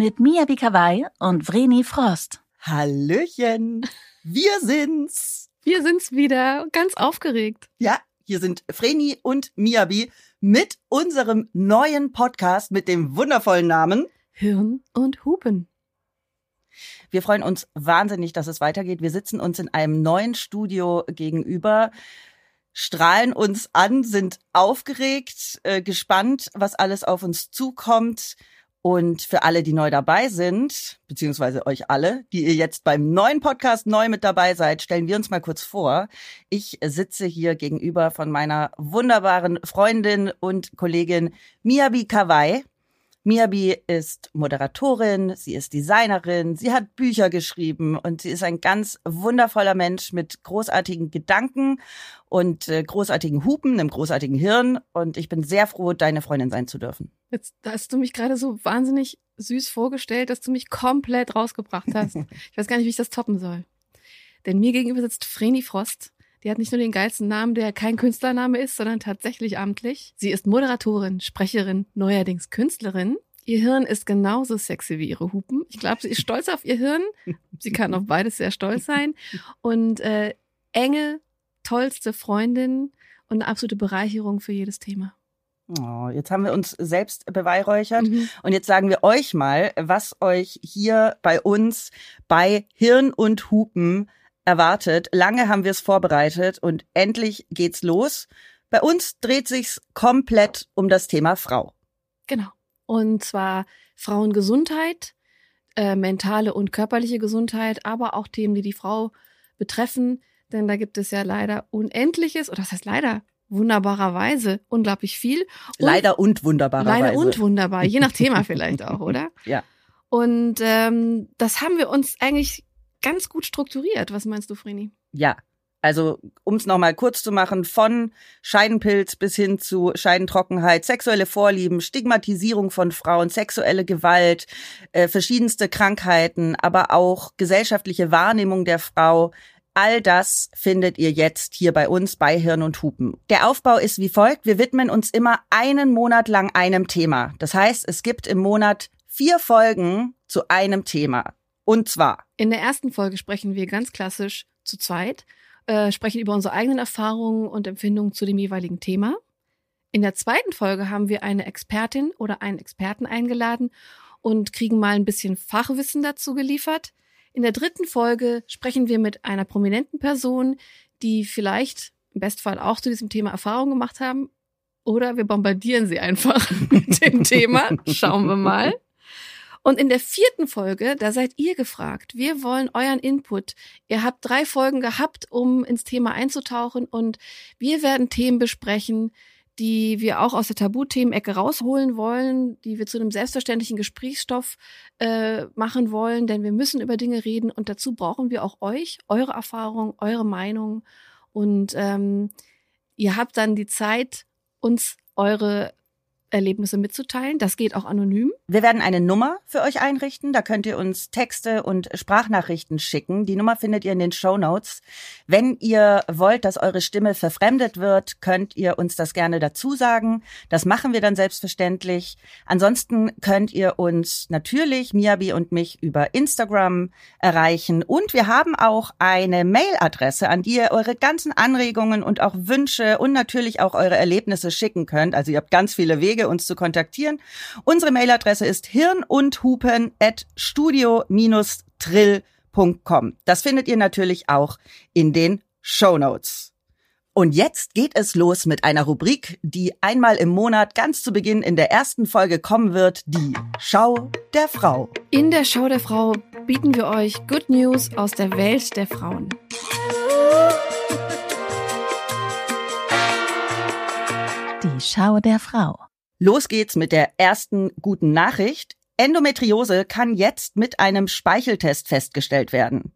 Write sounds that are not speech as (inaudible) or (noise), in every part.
mit Mia Bikawai und Vreni Frost. Hallöchen, wir sind's. Wir sind's wieder, ganz aufgeregt. Ja, hier sind Vreni und Miabi mit unserem neuen Podcast mit dem wundervollen Namen Hirn und Hupen. Wir freuen uns wahnsinnig, dass es weitergeht. Wir sitzen uns in einem neuen Studio gegenüber, strahlen uns an, sind aufgeregt, äh, gespannt, was alles auf uns zukommt. Und für alle, die neu dabei sind, beziehungsweise euch alle, die ihr jetzt beim neuen Podcast neu mit dabei seid, stellen wir uns mal kurz vor. Ich sitze hier gegenüber von meiner wunderbaren Freundin und Kollegin Miyabi Kawai. Miyabi ist Moderatorin, sie ist Designerin, sie hat Bücher geschrieben und sie ist ein ganz wundervoller Mensch mit großartigen Gedanken und äh, großartigen Hupen, einem großartigen Hirn. Und ich bin sehr froh, deine Freundin sein zu dürfen. Jetzt hast du mich gerade so wahnsinnig süß vorgestellt, dass du mich komplett rausgebracht hast. (laughs) ich weiß gar nicht, wie ich das toppen soll. Denn mir gegenüber sitzt Vreni Frost. Die hat nicht nur den geilsten Namen, der kein Künstlername ist, sondern tatsächlich amtlich. Sie ist Moderatorin, Sprecherin, neuerdings Künstlerin. Ihr Hirn ist genauso sexy wie ihre Hupen. Ich glaube, sie ist stolz auf ihr Hirn. Sie kann auf beides sehr stolz sein. Und äh, enge, tollste Freundin und eine absolute Bereicherung für jedes Thema. Oh, jetzt haben wir uns selbst beweihräuchert Mhm. und jetzt sagen wir euch mal, was euch hier bei uns bei Hirn und Hupen erwartet. Lange haben wir es vorbereitet und endlich geht's los. Bei uns dreht sich's komplett um das Thema Frau. Genau. Und zwar Frauengesundheit, äh, mentale und körperliche Gesundheit, aber auch Themen, die die Frau betreffen. Denn da gibt es ja leider Unendliches, oder das heißt leider, wunderbarerweise unglaublich viel. Und Leider und wunderbarerweise. Leider und wunderbar, je nach Thema (laughs) vielleicht auch, oder? Ja. Und ähm, das haben wir uns eigentlich ganz gut strukturiert. Was meinst du, Vreni? Ja. Also, um es nochmal kurz zu machen, von Scheidenpilz bis hin zu Scheidentrockenheit, sexuelle Vorlieben, Stigmatisierung von Frauen, sexuelle Gewalt, äh, verschiedenste Krankheiten, aber auch gesellschaftliche Wahrnehmung der Frau. All das findet ihr jetzt hier bei uns bei Hirn und Hupen. Der Aufbau ist wie folgt. Wir widmen uns immer einen Monat lang einem Thema. Das heißt, es gibt im Monat vier Folgen zu einem Thema. Und zwar In der ersten Folge sprechen wir ganz klassisch zu zweit, äh, sprechen über unsere eigenen Erfahrungen und Empfindungen zu dem jeweiligen Thema. In der zweiten Folge haben wir eine Expertin oder einen Experten eingeladen und kriegen mal ein bisschen Fachwissen dazu geliefert. In der dritten Folge sprechen wir mit einer prominenten Person, die vielleicht im Bestfall auch zu diesem Thema Erfahrung gemacht haben. Oder wir bombardieren sie einfach (laughs) mit dem Thema. Schauen wir mal. Und in der vierten Folge, da seid ihr gefragt. Wir wollen euren Input. Ihr habt drei Folgen gehabt, um ins Thema einzutauchen und wir werden Themen besprechen, die wir auch aus der Tabuthemenecke rausholen wollen, die wir zu einem selbstverständlichen Gesprächsstoff äh, machen wollen, denn wir müssen über Dinge reden und dazu brauchen wir auch euch, eure Erfahrung, eure Meinung und ähm, ihr habt dann die Zeit, uns eure Erlebnisse mitzuteilen. Das geht auch anonym. Wir werden eine Nummer für euch einrichten. Da könnt ihr uns Texte und Sprachnachrichten schicken. Die Nummer findet ihr in den Show Notes. Wenn ihr wollt, dass eure Stimme verfremdet wird, könnt ihr uns das gerne dazu sagen. Das machen wir dann selbstverständlich. Ansonsten könnt ihr uns natürlich, Miyabi und mich, über Instagram erreichen. Und wir haben auch eine Mailadresse, an die ihr eure ganzen Anregungen und auch Wünsche und natürlich auch eure Erlebnisse schicken könnt. Also ihr habt ganz viele Wege, uns zu kontaktieren. Unsere Mailadresse ist hirnundhupen at studio-trill.com. Das findet ihr natürlich auch in den Show Notes. Und jetzt geht es los mit einer Rubrik, die einmal im Monat ganz zu Beginn in der ersten Folge kommen wird, die Schau der Frau. In der Show der Frau bieten wir euch Good News aus der Welt der Frauen. Die Schau der Frau. Los geht's mit der ersten guten Nachricht. Endometriose kann jetzt mit einem Speicheltest festgestellt werden.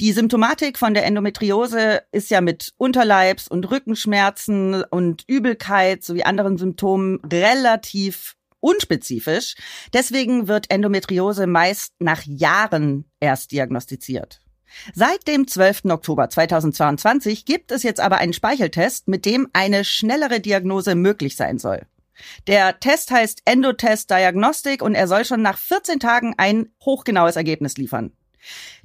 Die Symptomatik von der Endometriose ist ja mit Unterleibs- und Rückenschmerzen und Übelkeit sowie anderen Symptomen relativ unspezifisch. Deswegen wird Endometriose meist nach Jahren erst diagnostiziert. Seit dem 12. Oktober 2022 gibt es jetzt aber einen Speicheltest, mit dem eine schnellere Diagnose möglich sein soll. Der Test heißt Endotest Diagnostic und er soll schon nach 14 Tagen ein hochgenaues Ergebnis liefern.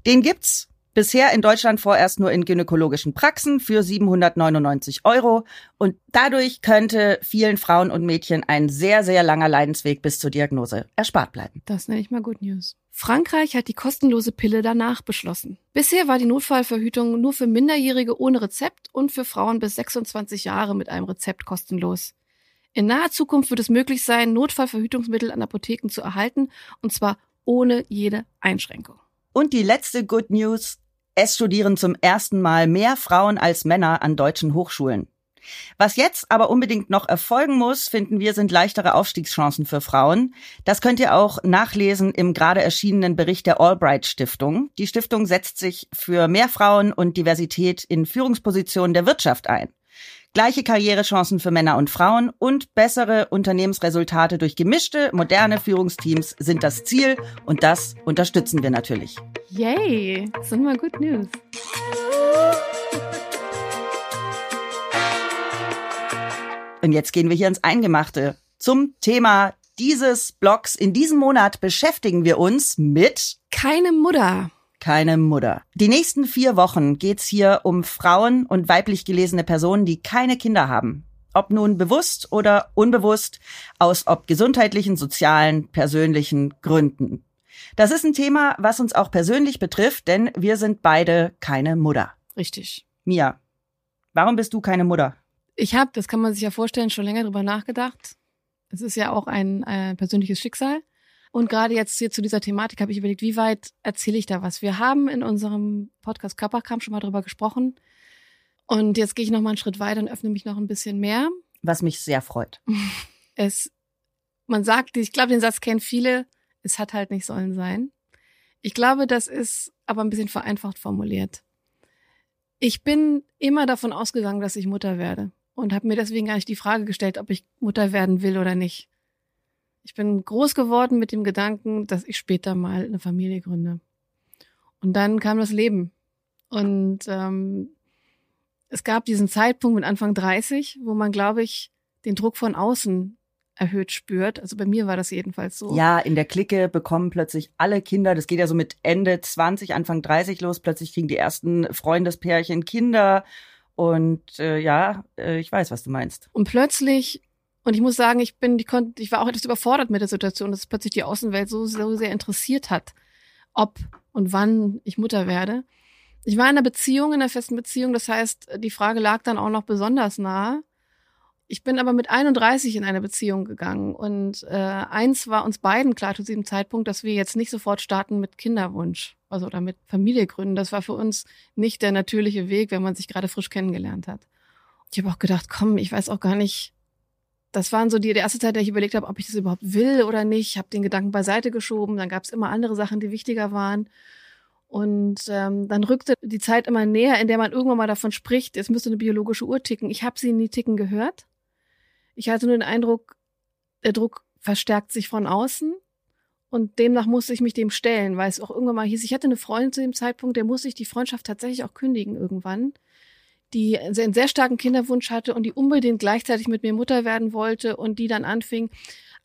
Den gibt's bisher in Deutschland vorerst nur in gynäkologischen Praxen für 799 Euro und dadurch könnte vielen Frauen und Mädchen ein sehr, sehr langer Leidensweg bis zur Diagnose erspart bleiben. Das nenne ich mal Good News. Frankreich hat die kostenlose Pille danach beschlossen. Bisher war die Notfallverhütung nur für Minderjährige ohne Rezept und für Frauen bis 26 Jahre mit einem Rezept kostenlos. In naher Zukunft wird es möglich sein, Notfallverhütungsmittel an Apotheken zu erhalten, und zwar ohne jede Einschränkung. Und die letzte Good News. Es studieren zum ersten Mal mehr Frauen als Männer an deutschen Hochschulen. Was jetzt aber unbedingt noch erfolgen muss, finden wir, sind leichtere Aufstiegschancen für Frauen. Das könnt ihr auch nachlesen im gerade erschienenen Bericht der Albright Stiftung. Die Stiftung setzt sich für mehr Frauen und Diversität in Führungspositionen der Wirtschaft ein. Gleiche Karrierechancen für Männer und Frauen und bessere Unternehmensresultate durch gemischte, moderne Führungsteams sind das Ziel und das unterstützen wir natürlich. Yay, das sind mal Good News. Und jetzt gehen wir hier ins Eingemachte. Zum Thema dieses Blogs. In diesem Monat beschäftigen wir uns mit Keine Mutter. Keine Mutter. Die nächsten vier Wochen geht's hier um Frauen und weiblich gelesene Personen, die keine Kinder haben. Ob nun bewusst oder unbewusst, aus ob gesundheitlichen, sozialen, persönlichen Gründen. Das ist ein Thema, was uns auch persönlich betrifft, denn wir sind beide keine Mutter. Richtig. Mia, warum bist du keine Mutter? Ich habe, das kann man sich ja vorstellen, schon länger drüber nachgedacht. Es ist ja auch ein äh, persönliches Schicksal. Und gerade jetzt hier zu dieser Thematik habe ich überlegt, wie weit erzähle ich da was? Wir haben in unserem Podcast Körperkram schon mal drüber gesprochen. Und jetzt gehe ich noch mal einen Schritt weiter und öffne mich noch ein bisschen mehr. Was mich sehr freut. (laughs) Es, man sagt, ich glaube, den Satz kennen viele, es hat halt nicht sollen sein. Ich glaube, das ist aber ein bisschen vereinfacht formuliert. Ich bin immer davon ausgegangen, dass ich Mutter werde und habe mir deswegen gar nicht die Frage gestellt, ob ich Mutter werden will oder nicht. Ich bin groß geworden mit dem Gedanken, dass ich später mal eine Familie gründe. Und dann kam das Leben. Und ähm, es gab diesen Zeitpunkt mit Anfang 30, wo man, glaube ich, den Druck von außen erhöht spürt. Also bei mir war das jedenfalls so. Ja, in der Clique bekommen plötzlich alle Kinder, das geht ja so mit Ende 20, Anfang 30 los, plötzlich kriegen die ersten Freundespärchen Kinder. Und äh, ja, äh, ich weiß, was du meinst. Und plötzlich, und ich muss sagen, ich bin, die konnte, ich war auch etwas überfordert mit der Situation, dass plötzlich die Außenwelt so, so sehr interessiert hat, ob und wann ich Mutter werde. Ich war in einer Beziehung, in einer festen Beziehung, das heißt, die Frage lag dann auch noch besonders nahe. Ich bin aber mit 31 in eine Beziehung gegangen und äh, eins war uns beiden klar zu diesem Zeitpunkt, dass wir jetzt nicht sofort starten mit Kinderwunsch, also oder mit Familie gründen. Das war für uns nicht der natürliche Weg, wenn man sich gerade frisch kennengelernt hat. Ich habe auch gedacht, komm, ich weiß auch gar nicht. Das waren so die, die erste Zeit, der ich überlegt habe, ob ich das überhaupt will oder nicht. Ich habe den Gedanken beiseite geschoben. Dann gab es immer andere Sachen, die wichtiger waren. Und ähm, dann rückte die Zeit immer näher, in der man irgendwann mal davon spricht, es müsste eine biologische Uhr ticken. Ich habe sie nie ticken gehört. Ich hatte nur den Eindruck, der Druck verstärkt sich von außen und demnach musste ich mich dem stellen, weil es auch irgendwann mal hieß, ich hatte eine Freundin zu dem Zeitpunkt, der musste ich die Freundschaft tatsächlich auch kündigen irgendwann, die einen sehr starken Kinderwunsch hatte und die unbedingt gleichzeitig mit mir Mutter werden wollte und die dann anfing,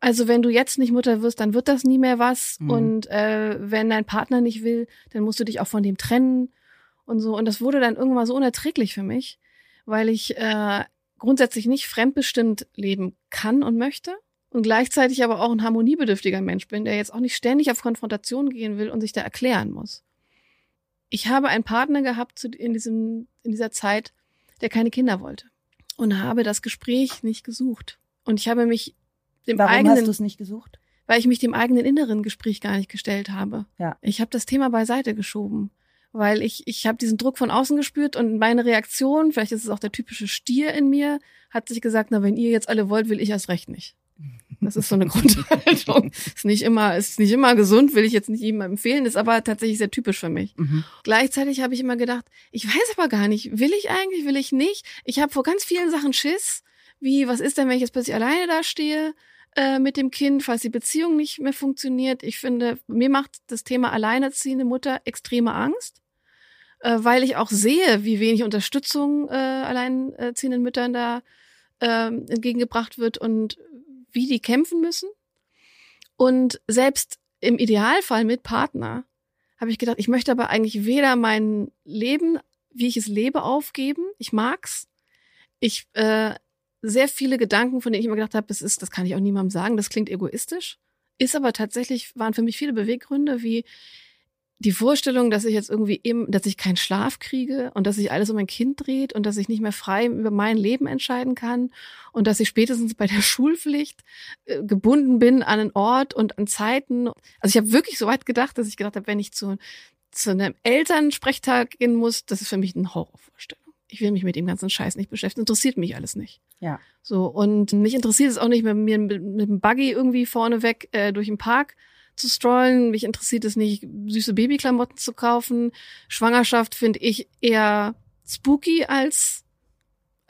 also wenn du jetzt nicht Mutter wirst, dann wird das nie mehr was Mhm. und äh, wenn dein Partner nicht will, dann musst du dich auch von dem trennen und so und das wurde dann irgendwann so unerträglich für mich, weil ich äh, grundsätzlich nicht fremdbestimmt leben kann und möchte und gleichzeitig aber auch ein harmoniebedürftiger Mensch bin, der jetzt auch nicht ständig auf Konfrontation gehen will und sich da erklären muss. Ich habe einen Partner gehabt zu- in, diesem, in dieser Zeit, der keine Kinder wollte und habe das Gespräch nicht gesucht. Und ich habe mich dem Warum eigenen, hast du es nicht gesucht? weil ich mich dem eigenen inneren Gespräch gar nicht gestellt habe. Ja. Ich habe das Thema beiseite geschoben, weil ich ich habe diesen Druck von außen gespürt und meine Reaktion, vielleicht ist es auch der typische Stier in mir, hat sich gesagt, na wenn ihr jetzt alle wollt, will ich erst recht nicht. Das ist so eine (laughs) Grundhaltung. Ist nicht immer ist nicht immer gesund, will ich jetzt nicht jedem empfehlen, ist aber tatsächlich sehr typisch für mich. Mhm. Gleichzeitig habe ich immer gedacht, ich weiß aber gar nicht, will ich eigentlich, will ich nicht? Ich habe vor ganz vielen Sachen Schiss, wie was ist denn, wenn ich jetzt plötzlich alleine da stehe äh, mit dem Kind, falls die Beziehung nicht mehr funktioniert. Ich finde, mir macht das Thema alleinerziehende Mutter extreme Angst, äh, weil ich auch sehe, wie wenig Unterstützung äh, alleinerziehenden Müttern da ähm, entgegengebracht wird und wie die kämpfen müssen. Und selbst im Idealfall mit Partner habe ich gedacht, ich möchte aber eigentlich weder mein Leben, wie ich es lebe, aufgeben. Ich mag's. Ich äh, sehr viele Gedanken, von denen ich immer gedacht habe, das ist, das kann ich auch niemandem sagen, das klingt egoistisch. Ist aber tatsächlich, waren für mich viele Beweggründe, wie die Vorstellung, dass ich jetzt irgendwie eben, dass ich keinen Schlaf kriege und dass sich alles um mein Kind dreht und dass ich nicht mehr frei über mein Leben entscheiden kann und dass ich spätestens bei der (laughs) Schulpflicht äh, gebunden bin an einen Ort und an Zeiten. Also ich habe wirklich so weit gedacht, dass ich gedacht habe, wenn ich zu, zu einem Elternsprechtag gehen muss, das ist für mich eine Horrorvorstellung. Ich will mich mit dem ganzen Scheiß nicht beschäftigen. Interessiert mich alles nicht. Ja. So, und mich interessiert es auch nicht, mit mir mit, mit dem Buggy irgendwie vorneweg äh, durch den Park zu strollen. Mich interessiert es nicht, süße Babyklamotten zu kaufen. Schwangerschaft finde ich eher spooky als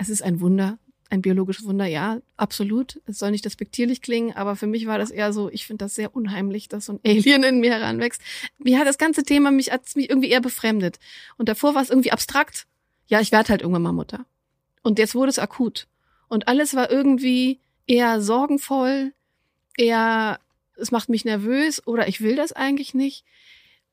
es ist ein Wunder, ein biologisches Wunder, ja, absolut. Es soll nicht despektierlich klingen, aber für mich war das eher so, ich finde das sehr unheimlich, dass so ein Alien in mir heranwächst. Mir hat das ganze Thema mich, hat mich irgendwie eher befremdet. Und davor war es irgendwie abstrakt. Ja, ich werde halt irgendwann mal Mutter. Und jetzt wurde es akut. Und alles war irgendwie eher sorgenvoll, eher es macht mich nervös oder ich will das eigentlich nicht.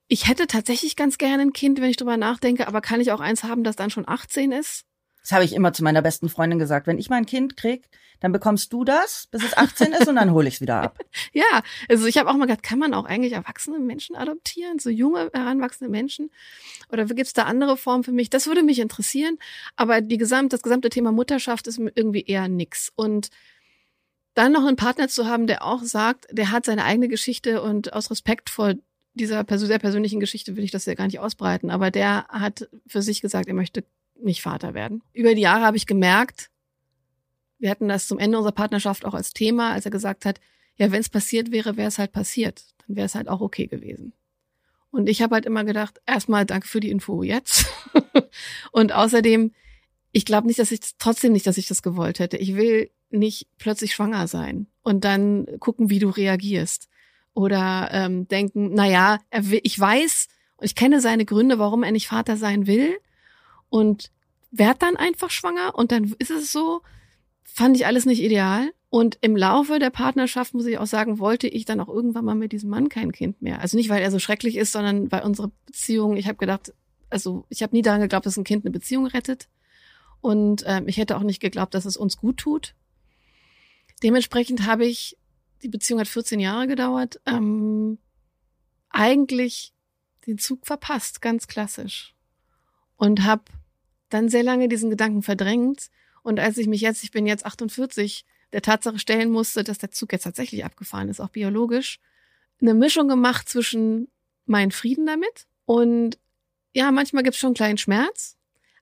Ich hätte tatsächlich ganz gerne ein Kind, wenn ich drüber nachdenke, aber kann ich auch eins haben, das dann schon 18 ist? Das habe ich immer zu meiner besten Freundin gesagt. Wenn ich mein Kind krieg, dann bekommst du das, bis es 18 ist und dann hole ich es wieder ab. (laughs) ja, also ich habe auch mal gedacht, kann man auch eigentlich erwachsene Menschen adoptieren, so junge, heranwachsende Menschen? Oder gibt's da andere Formen für mich? Das würde mich interessieren. Aber die gesamt, das gesamte Thema Mutterschaft ist irgendwie eher nix. Und dann noch einen Partner zu haben, der auch sagt, der hat seine eigene Geschichte und aus Respekt vor dieser sehr persönlichen Geschichte will ich das ja gar nicht ausbreiten, aber der hat für sich gesagt, er möchte nicht Vater werden. Über die Jahre habe ich gemerkt, wir hatten das zum Ende unserer Partnerschaft auch als Thema, als er gesagt hat, ja, wenn es passiert wäre, wäre es halt passiert. Dann wäre es halt auch okay gewesen. Und ich habe halt immer gedacht, erstmal danke für die Info jetzt. (laughs) und außerdem, ich glaube nicht, dass ich trotzdem nicht, dass ich das gewollt hätte. Ich will nicht plötzlich schwanger sein und dann gucken, wie du reagierst. Oder ähm, denken, na ja, er will, ich weiß und ich kenne seine Gründe, warum er nicht Vater sein will und werd dann einfach schwanger und dann ist es so, fand ich alles nicht ideal. Und im Laufe der Partnerschaft, muss ich auch sagen, wollte ich dann auch irgendwann mal mit diesem Mann kein Kind mehr. Also nicht, weil er so schrecklich ist, sondern weil unsere Beziehung, ich habe gedacht, also ich habe nie daran geglaubt, dass ein Kind eine Beziehung rettet. Und ähm, ich hätte auch nicht geglaubt, dass es uns gut tut. Dementsprechend habe ich, die Beziehung hat 14 Jahre gedauert, ähm, eigentlich den Zug verpasst, ganz klassisch. Und habe dann sehr lange diesen Gedanken verdrängt. Und als ich mich jetzt, ich bin jetzt 48, der Tatsache stellen musste, dass der Zug jetzt tatsächlich abgefahren ist, auch biologisch, eine Mischung gemacht zwischen meinen Frieden damit und ja, manchmal gibt es schon einen kleinen Schmerz,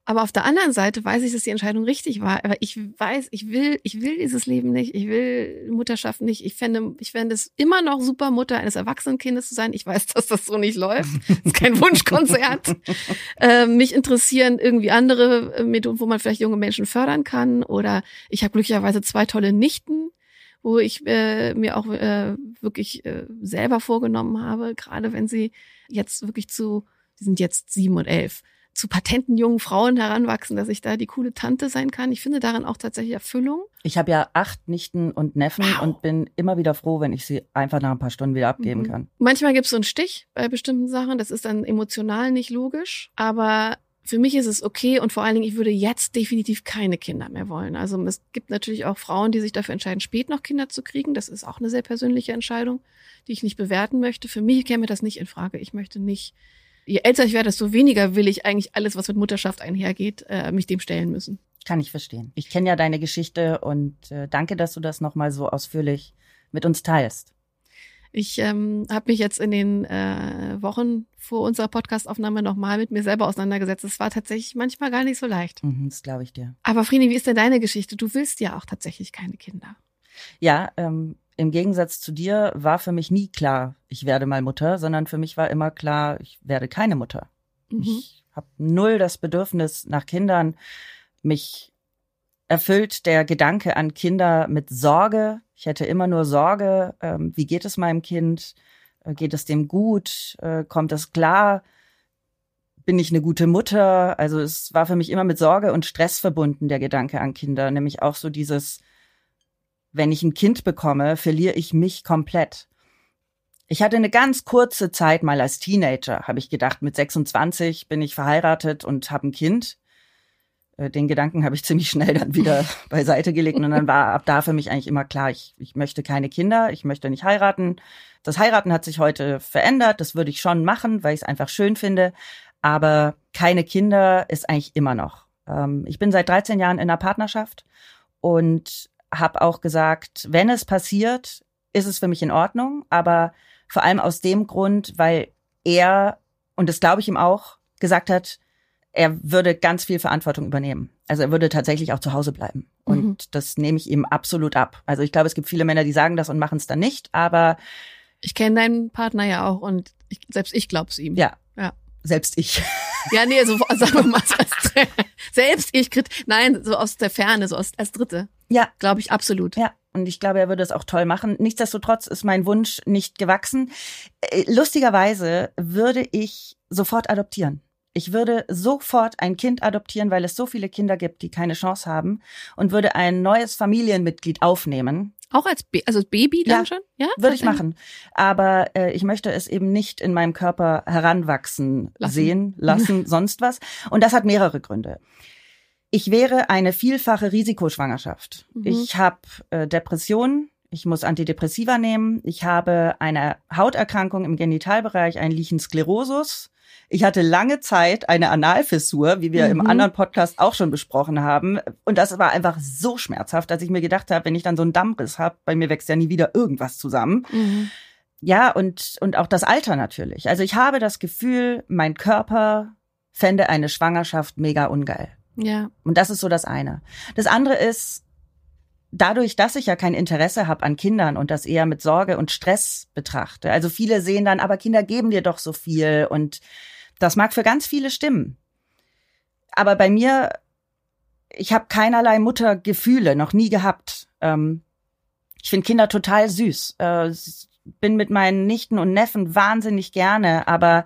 aber auf der anderen Seite weiß ich, dass die Entscheidung richtig war. Aber ich weiß, ich will, ich will dieses Leben nicht. Ich will Mutterschaft nicht. Ich fände, ich fände es immer noch super, Mutter eines erwachsenen Kindes zu sein. Ich weiß, dass das so nicht läuft. Das ist kein (laughs) Wunschkonzert. äh, mich interessieren irgendwie andere äh, Methoden, wo man vielleicht junge Menschen fördern kann. Oder ich habe glücklicherweise zwei tolle Nichten, wo ich äh, mir auch äh, wirklich äh, selber vorgenommen habe, gerade wenn sie jetzt wirklich zu, die sind jetzt sieben und elf zu patenten jungen Frauen heranwachsen, dass ich da die coole Tante sein kann. Ich finde darin auch tatsächlich Erfüllung. Ich habe ja acht Nichten und Neffen wow. und bin immer wieder froh, wenn ich sie einfach nach ein paar Stunden wieder abgeben mhm. kann. Manchmal gibt es so einen Stich bei bestimmten Sachen. Das ist dann emotional nicht logisch. Aber für mich ist es okay und vor allen Dingen, ich würde jetzt definitiv keine Kinder mehr wollen. Also es gibt natürlich auch Frauen, die sich dafür entscheiden, spät noch Kinder zu kriegen. Das ist auch eine sehr persönliche Entscheidung, die ich nicht bewerten möchte. Für mich käme das nicht in Frage. Ich möchte nicht je älter ich werde, desto weniger will ich eigentlich alles, was mit Mutterschaft einhergeht, äh, mich dem stellen müssen. Kann ich verstehen. Ich kenne ja deine Geschichte und äh, danke, dass du das nochmal so ausführlich mit uns teilst. Ich ähm, habe mich jetzt in den äh, Wochen vor unserer Podcastaufnahme nochmal mit mir selber auseinandergesetzt. Es war tatsächlich manchmal gar nicht so leicht. Mhm, das glaube ich dir. Aber Frini, wie ist denn deine Geschichte? Du willst ja auch tatsächlich keine Kinder. Ja, ähm, im Gegensatz zu dir war für mich nie klar, ich werde mal Mutter, sondern für mich war immer klar, ich werde keine Mutter. Mhm. Ich habe null das Bedürfnis nach Kindern. Mich erfüllt der Gedanke an Kinder mit Sorge. Ich hätte immer nur Sorge, ähm, wie geht es meinem Kind? Äh, geht es dem gut? Äh, kommt es klar? Bin ich eine gute Mutter? Also es war für mich immer mit Sorge und Stress verbunden, der Gedanke an Kinder, nämlich auch so dieses, wenn ich ein Kind bekomme, verliere ich mich komplett. Ich hatte eine ganz kurze Zeit mal als Teenager, habe ich gedacht, mit 26 bin ich verheiratet und habe ein Kind. Äh, den Gedanken habe ich (laughs) ziemlich schnell dann wieder (laughs) beiseite gelegt und dann war ab da für mich eigentlich immer klar, ich, ich möchte keine Kinder, ich möchte nicht heiraten. Das Heiraten hat sich heute verändert, das würde ich schon machen, weil ich es einfach schön finde, aber keine Kinder ist eigentlich immer noch. Ähm, ich bin seit 13 Jahren in einer Partnerschaft und habe auch gesagt, wenn es passiert, ist es für mich in Ordnung, aber vor allem aus dem Grund, weil er, und das glaube ich ihm auch, gesagt hat, er würde ganz viel Verantwortung übernehmen. Also er würde tatsächlich auch zu Hause bleiben. Und mhm. das nehme ich ihm absolut ab. Also ich glaube, es gibt viele Männer, die sagen das und machen es dann nicht, aber ich kenne deinen Partner ja auch und ich, selbst ich glaub's ihm. Ja. Ja. Selbst ich. (laughs) Ja, nee, so sagen wir mal (laughs) selbst ich nein, so aus der Ferne, so aus, als Dritte. Ja, glaube ich absolut. Ja, und ich glaube, er würde es auch toll machen. Nichtsdestotrotz ist mein Wunsch nicht gewachsen. Äh, lustigerweise würde ich sofort adoptieren. Ich würde sofort ein Kind adoptieren, weil es so viele Kinder gibt, die keine Chance haben und würde ein neues Familienmitglied aufnehmen. Auch als Ba- also Baby dann Ja, schon? Ja, Würde ich machen. Aber äh, ich möchte es eben nicht in meinem Körper heranwachsen Lassen. sehen, lassen, (laughs) sonst was. Und das hat mehrere Gründe. Ich wäre eine vielfache Risikoschwangerschaft. Mhm. Ich habe äh, Depressionen, ich muss Antidepressiva nehmen, ich habe eine Hauterkrankung im Genitalbereich, einen Lichen Sklerosus. Ich hatte lange Zeit eine Analfissur, wie wir im Mhm. anderen Podcast auch schon besprochen haben. Und das war einfach so schmerzhaft, dass ich mir gedacht habe, wenn ich dann so einen Dammriss habe, bei mir wächst ja nie wieder irgendwas zusammen. Mhm. Ja, und, und auch das Alter natürlich. Also ich habe das Gefühl, mein Körper fände eine Schwangerschaft mega ungeil. Ja. Und das ist so das eine. Das andere ist, dadurch, dass ich ja kein Interesse habe an Kindern und das eher mit Sorge und Stress betrachte. Also viele sehen dann, aber Kinder geben dir doch so viel und das mag für ganz viele stimmen. Aber bei mir, ich habe keinerlei Muttergefühle, noch nie gehabt. Ähm, ich finde Kinder total süß. Äh, bin mit meinen Nichten und Neffen wahnsinnig gerne, aber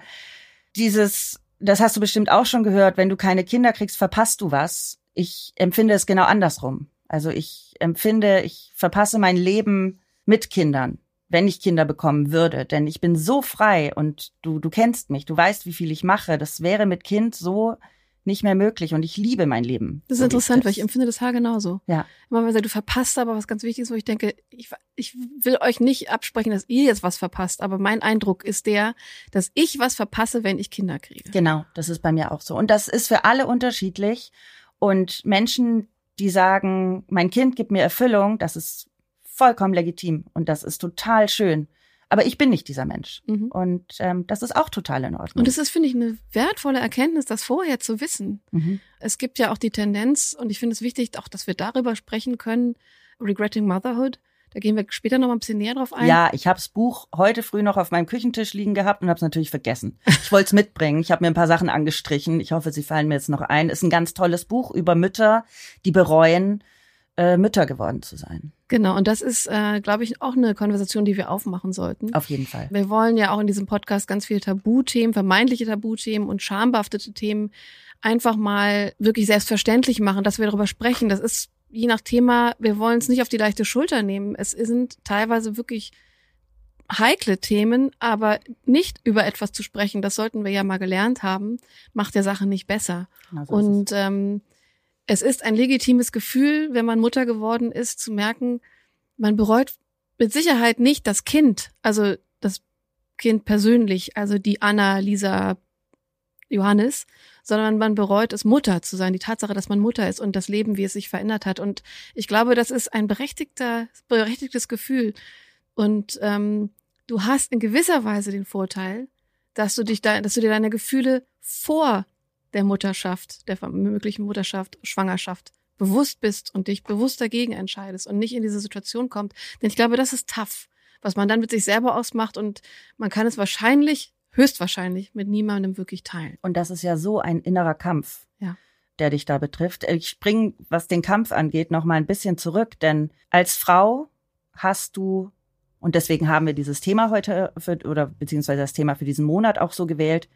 dieses, das hast du bestimmt auch schon gehört, wenn du keine Kinder kriegst, verpasst du was. Ich empfinde es genau andersrum. Also ich empfinde, ich verpasse mein Leben mit Kindern, wenn ich Kinder bekommen würde, denn ich bin so frei und du, du kennst mich, du weißt, wie viel ich mache. Das wäre mit Kind so nicht mehr möglich und ich liebe mein Leben. Das ist so interessant, es weil ich empfinde das Haar genauso. Ja. Immer wenn man sagt, du verpasst aber was ganz Wichtiges, wo ich denke, ich, ich will euch nicht absprechen, dass ihr jetzt was verpasst, aber mein Eindruck ist der, dass ich was verpasse, wenn ich Kinder kriege. Genau, das ist bei mir auch so. Und das ist für alle unterschiedlich. Und Menschen, die sagen, mein Kind gibt mir Erfüllung, das ist vollkommen legitim und das ist total schön. Aber ich bin nicht dieser Mensch. Mhm. Und ähm, das ist auch total in Ordnung. Und es ist, finde ich, eine wertvolle Erkenntnis, das vorher zu wissen. mhm. Es gibt ja auch die Tendenz, und ich finde es wichtig, auch, dass wir darüber sprechen können, Regretting Motherhood. Da gehen wir später noch mal ein bisschen näher drauf ein. Ja, ich habe das Buch heute früh noch auf meinem Küchentisch liegen gehabt und habe es natürlich vergessen. Ich wollte es mitbringen. Ich habe mir ein paar Sachen angestrichen. Ich hoffe, sie fallen mir jetzt noch ein. Ist ein ganz tolles Buch über Mütter, die bereuen, äh, Mütter geworden zu sein. Genau, und das ist, äh, glaube ich, auch eine Konversation, die wir aufmachen sollten. Auf jeden Fall. Wir wollen ja auch in diesem Podcast ganz viele Tabuthemen, vermeintliche Tabuthemen und schambehaftete Themen einfach mal wirklich selbstverständlich machen, dass wir darüber sprechen. Das ist je nach Thema, wir wollen es nicht auf die leichte Schulter nehmen. Es sind teilweise wirklich heikle Themen, aber nicht über etwas zu sprechen, das sollten wir ja mal gelernt haben, macht der Sache nicht besser. So ist es. Und ähm, es ist ein legitimes Gefühl, wenn man Mutter geworden ist, zu merken, man bereut mit Sicherheit nicht das Kind, also das Kind persönlich, also die Anna, Lisa, Johannes, sondern man bereut es, Mutter zu sein, die Tatsache, dass man Mutter ist und das Leben, wie es sich verändert hat. Und ich glaube, das ist ein berechtigter, berechtigtes Gefühl. Und ähm, du hast in gewisser Weise den Vorteil, dass du dich da, dass du dir deine Gefühle vor der Mutterschaft, der möglichen Mutterschaft, Schwangerschaft bewusst bist und dich bewusst dagegen entscheidest und nicht in diese Situation kommt. Denn ich glaube, das ist tough, was man dann mit sich selber ausmacht und man kann es wahrscheinlich, höchstwahrscheinlich mit niemandem wirklich teilen. Und das ist ja so ein innerer Kampf, Ja. der dich da betrifft. Ich spring, was den Kampf angeht, noch mal ein bisschen zurück, denn als Frau hast du und deswegen haben wir dieses Thema heute für, oder beziehungsweise das Thema für diesen Monat auch so gewählt.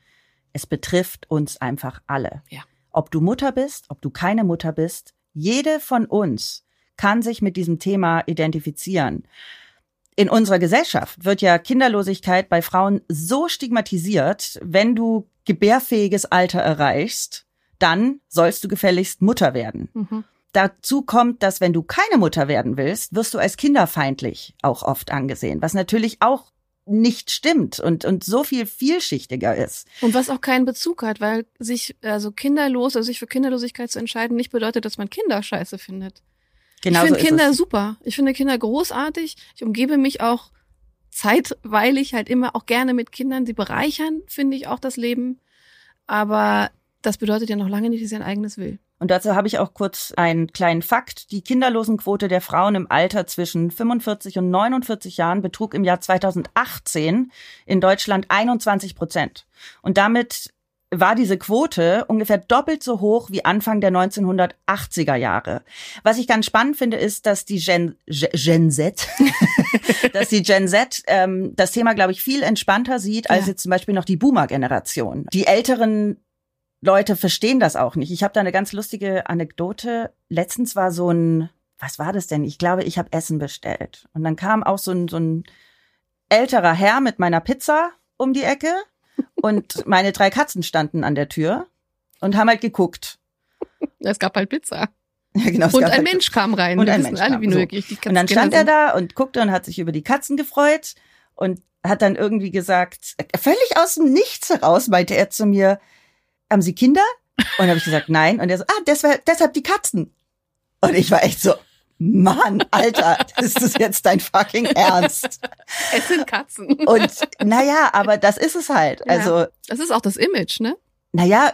Es betrifft uns einfach alle. Ja. Ob du Mutter bist, ob du keine Mutter bist, jede von uns kann sich mit diesem Thema identifizieren. In unserer Gesellschaft wird ja Kinderlosigkeit bei Frauen so stigmatisiert, wenn du gebärfähiges Alter erreichst, dann sollst du gefälligst Mutter werden. Mhm. Dazu kommt, dass wenn du keine Mutter werden willst, wirst du als kinderfeindlich auch oft angesehen, was natürlich auch nicht stimmt und, und so viel vielschichtiger ist. Und was auch keinen Bezug hat, weil sich, also kinderlos, also sich für Kinderlosigkeit zu entscheiden, nicht bedeutet, dass man Kinder scheiße findet. Genau ich so finde ist Kinder es. super. Ich finde Kinder großartig. Ich umgebe mich auch zeitweilig halt immer auch gerne mit Kindern. Sie bereichern, finde ich, auch das Leben. Aber das bedeutet ja noch lange nicht, dass sie ein eigenes will. Und dazu habe ich auch kurz einen kleinen Fakt. Die Kinderlosenquote der Frauen im Alter zwischen 45 und 49 Jahren betrug im Jahr 2018 in Deutschland 21 Prozent. Und damit war diese Quote ungefähr doppelt so hoch wie Anfang der 1980er Jahre. Was ich ganz spannend finde, ist, dass die Gen, Gen Z, (laughs) dass die Gen Z ähm, das Thema, glaube ich, viel entspannter sieht als Ja. jetzt zum Beispiel noch die Boomer-Generation. Die älteren Leute verstehen das auch nicht. Ich habe da eine ganz lustige Anekdote. Letztens war so ein, was war das denn? Ich glaube, ich habe Essen bestellt. Und dann kam auch so ein, so ein älterer Herr mit meiner Pizza um die Ecke und (laughs) meine drei Katzen standen an der Tür und haben halt geguckt. Es gab halt Pizza. (laughs) Ja, genau, Und ein halt- Mensch kam rein. Und Wir ein Mensch alle, kam, wie so. Und dann stand er da und guckte und hat sich über die Katzen gefreut und hat dann irgendwie gesagt, völlig aus dem Nichts heraus meinte er zu mir, haben Sie Kinder? Und habe ich gesagt, nein. Und er so, ah, deshalb, deshalb die Katzen. Und ich war echt so, Mann, Alter, ist das jetzt dein fucking Ernst? Es sind Katzen. Und naja, aber das ist es halt. Ja. Also, Das ist auch das Image, ne? naja,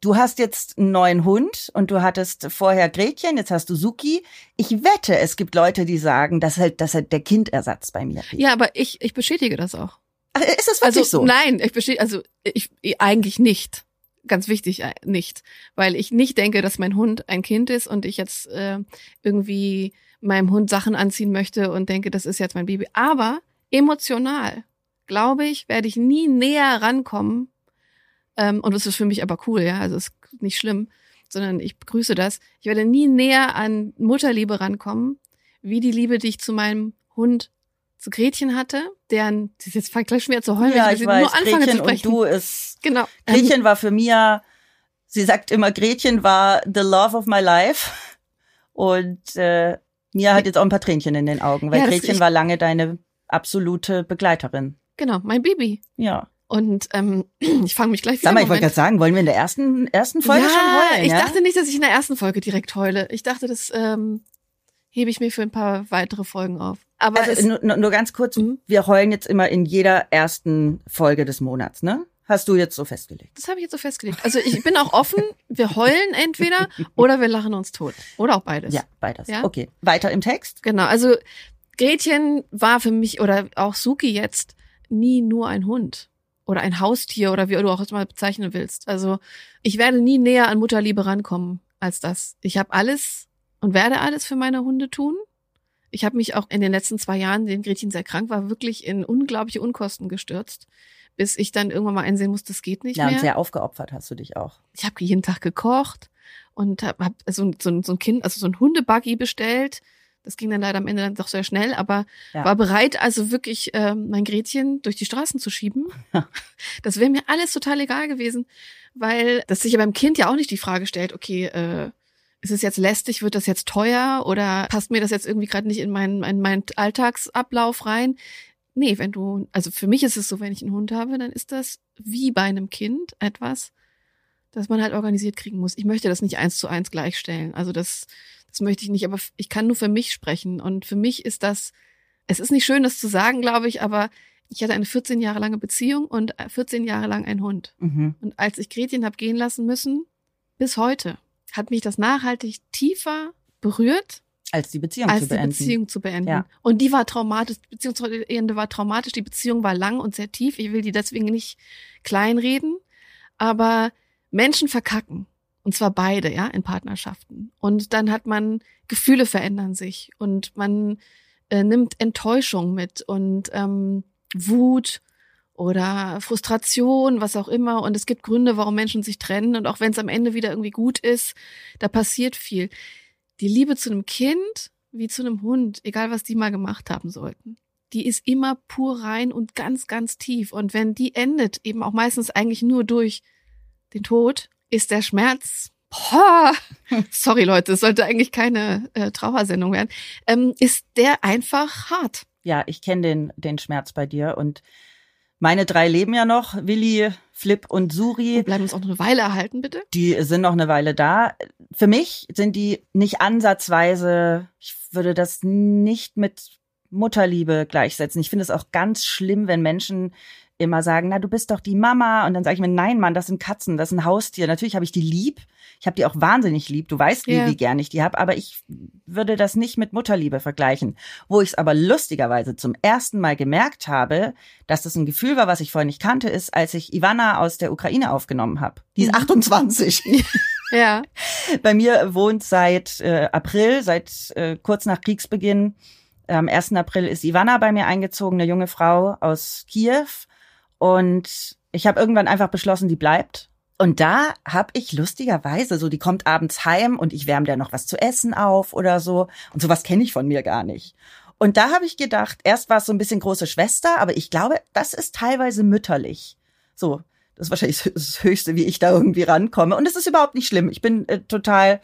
du hast jetzt einen neuen Hund und du hattest vorher Gretchen, jetzt hast du Suki. Ich wette, es gibt Leute, die sagen, dass halt, dass halt der Kindersatz bei mir liegt. Ja, aber ich, ich bestätige das auch. Ach, Ist Also wirklich so? nein, ich bestätige, also ich eigentlich nicht. Ganz wichtig äh, nicht, weil ich nicht denke, dass mein Hund ein Kind ist und ich jetzt äh, irgendwie meinem Hund Sachen anziehen möchte und denke, das ist jetzt mein Baby. Aber emotional, glaube ich, werde ich nie näher rankommen. Ähm, und das ist für mich aber cool, ja, also ist nicht schlimm, sondern ich begrüße das. Ich werde nie näher an Mutterliebe rankommen, wie die Liebe, die ich zu meinem Hund zu Gretchen hatte, deren, das ist jetzt fängt gleich schon wieder zu heulen, ja, ich weiß, nur anfange Gretchen zu und sprechen. du ist, Genau. Ähm, Gretchen war für Mia, sie sagt immer, Gretchen war the love of my life. Und äh, Mia hat jetzt auch ein paar Tränchen in den Augen, weil Ja, Gretchen war lange deine absolute Begleiterin. genau, mein Baby. Ja. Und ähm, (clears throat) ich fange mich gleich wieder Sag mal, ich wollte gerade sagen, wollen wir in der ersten, ersten Folge ja, schon heulen? ich ja? dachte nicht, dass ich in der ersten Folge direkt heule. Ich dachte, das ähm, hebe ich mir für ein paar weitere Folgen auf. Aber also, nur, nur ganz kurz, Mhm. wir heulen jetzt immer in jeder ersten Folge des Monats, ne? Hast du jetzt so festgelegt? das habe ich jetzt so festgelegt. Also ich bin auch offen. Wir heulen entweder (laughs) oder wir lachen uns tot. Oder auch beides. Ja, beides. Ja? Okay. Weiter im Text? Genau, also Gretchen war für mich oder auch Suki jetzt nie nur ein Hund oder ein Haustier oder wie du auch mal bezeichnen willst. Also ich werde nie näher an Mutterliebe rankommen als das. Ich habe alles und werde alles für meine Hunde tun. Ich habe mich auch in den letzten zwei Jahren, in denen Gretchen sehr krank war, wirklich in unglaubliche Unkosten gestürzt, bis ich dann irgendwann mal einsehen musste, das geht nicht Ja, mehr und sehr aufgeopfert hast du dich auch. ich habe jeden Tag gekocht und habe hab so, ein- so, so ein Kind, also so ein Hundebuggy bestellt. Das ging dann leider am Ende dann doch sehr schnell, aber Ja. war bereit, also wirklich ähm, mein Gretchen durch die Straßen zu schieben. (laughs) das wäre mir alles total egal gewesen, weil das sich ja beim Kind ja auch nicht die Frage stellt, okay, äh, ist es jetzt lästig, wird das jetzt teuer oder passt mir das jetzt irgendwie gerade nicht in meinen, in meinen Alltagsablauf rein? Nee, wenn du, also für mich ist es so, wenn ich einen Hund habe, dann ist das wie bei einem Kind etwas, das man halt organisiert kriegen muss. Ich möchte das nicht eins zu eins gleichstellen. Also das, das möchte ich nicht, aber ich kann nur für mich sprechen. Und für mich ist das, es ist nicht schön, das zu sagen, glaube ich, aber ich hatte eine 14 Jahre lange Beziehung und 14 Jahre lang einen Hund. Mhm. Und als ich Gretchen habe gehen lassen müssen, bis heute, hat mich das nachhaltig tiefer berührt, Als die Beziehung als zu die beenden. Beziehung zu beenden. Ja. Und die war traumatisch, die Beziehung zu Ende war traumatisch, die Beziehung war lang und sehr tief. Ich will die deswegen nicht kleinreden, aber Menschen verkacken. Und zwar beide, ja, in Partnerschaften. Und dann hat man, Gefühle verändern sich und man äh, nimmt Enttäuschung mit und ähm, Wut oder Frustration, was auch immer. Und es gibt Gründe, warum Menschen sich trennen. Und auch wenn es am Ende wieder irgendwie gut ist, da passiert viel. Die Liebe zu einem Kind wie zu einem Hund, egal was die mal gemacht haben sollten. Die ist immer pur rein und ganz, ganz tief. Und wenn die endet, eben auch meistens eigentlich nur durch den Tod, ist der Schmerz boah, (laughs) sorry Leute, es sollte eigentlich keine äh, Trauersendung werden, ähm, ist der einfach hart. Ja, ich kenne den, den Schmerz bei dir und meine drei leben ja noch, Willi, Flip und Suri. Und bleiben uns auch noch eine Weile erhalten, bitte. Die sind noch eine Weile da. Für mich sind die nicht ansatzweise, ich würde das nicht mit Mutterliebe gleichsetzen. Ich finde es auch ganz schlimm, wenn Menschen immer sagen, na, du bist doch die Mama. Und dann sage ich mir, nein, Mann, das sind Katzen, das sind Haustier. Natürlich habe ich die lieb. Ich habe die auch wahnsinnig lieb. Du weißt, wie, yeah. wie gern ich die habe. Aber ich würde das nicht mit Mutterliebe vergleichen. Wo ich es aber lustigerweise zum ersten Mal gemerkt habe, dass das ein Gefühl war, was ich vorher nicht kannte, ist, als ich Ivana aus der Ukraine aufgenommen habe. Die ist 28. Mhm. (laughs) ja. Bei mir wohnt seit äh, April, seit äh, kurz nach Kriegsbeginn, am 1. April ist Ivana bei mir eingezogen, eine junge Frau aus Kiew. Und ich habe irgendwann einfach beschlossen, die bleibt. Und da habe ich lustigerweise so, die kommt abends heim und ich wärme der noch was zu essen auf oder so. Und sowas kenne ich von mir gar nicht. Und da habe ich gedacht, erst war es so ein bisschen große Schwester, aber ich glaube, das ist teilweise mütterlich. So, das ist wahrscheinlich (laughs) das Höchste, wie ich da irgendwie rankomme. Und es ist überhaupt nicht schlimm. Ich bin äh, total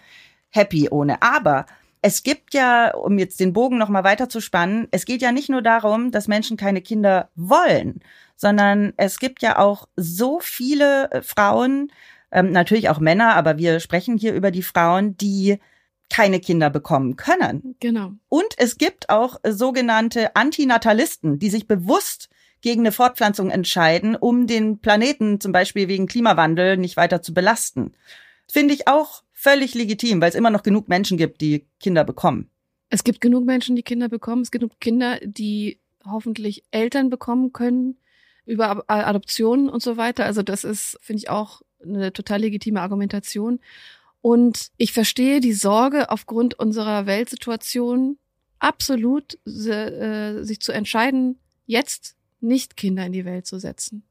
happy ohne. Aber es gibt ja, um jetzt den Bogen noch mal weiter zu spannen, es geht ja nicht nur darum, dass Menschen keine Kinder wollen, sondern es gibt ja auch so viele äh, Frauen, ähm, natürlich auch Männer, aber wir sprechen hier über die Frauen, die keine Kinder bekommen können. Genau. Und es gibt auch sogenannte Antinatalisten, die sich bewusst gegen eine Fortpflanzung entscheiden, um den Planeten zum Beispiel wegen Klimawandel nicht weiter zu belasten. Finde ich auch völlig legitim, weil es immer noch genug Menschen gibt, die Kinder bekommen. Es gibt genug Menschen, die Kinder bekommen. Es gibt genug Kinder, die hoffentlich Eltern bekommen können, über Adoptionen und so weiter. Also das ist, finde ich, auch eine total legitime Argumentation. Und ich verstehe die Sorge aufgrund unserer Weltsituation absolut, äh, sich zu entscheiden, jetzt nicht Kinder in die Welt zu setzen.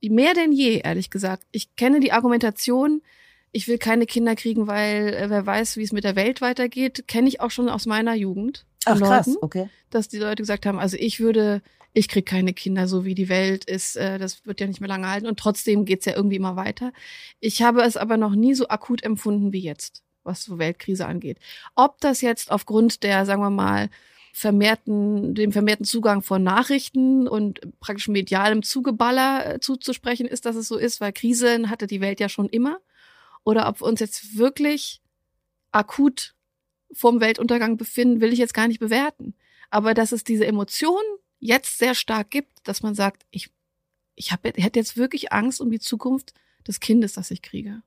Mehr denn je, ehrlich gesagt. Ich kenne die Argumentation, ich will keine Kinder kriegen, weil äh, wer weiß, wie es mit der Welt weitergeht, kenne ich auch schon aus meiner Jugend. Ach krass, okay. Dass die Leute gesagt haben, also ich würde ich krieg keine Kinder, so wie die Welt ist, äh, das wird ja nicht mehr lange halten und trotzdem geht's ja irgendwie immer weiter. Ich habe es aber noch nie so akut empfunden wie jetzt, was so Weltkrise angeht. Ob das jetzt aufgrund der, sagen wir mal, vermehrten, dem vermehrten Zugang von Nachrichten und praktisch medialem Zugeballer äh, zuzusprechen ist, dass es so ist, weil Krisen hatte die Welt ja schon immer. Oder ob wir uns jetzt wirklich akut vorm Weltuntergang befinden, will ich jetzt gar nicht bewerten. Aber dass es diese Emotionen jetzt sehr stark gibt, dass man sagt, ich, ich hab, hätte jetzt wirklich Angst um die Zukunft des Kindes, das ich kriege.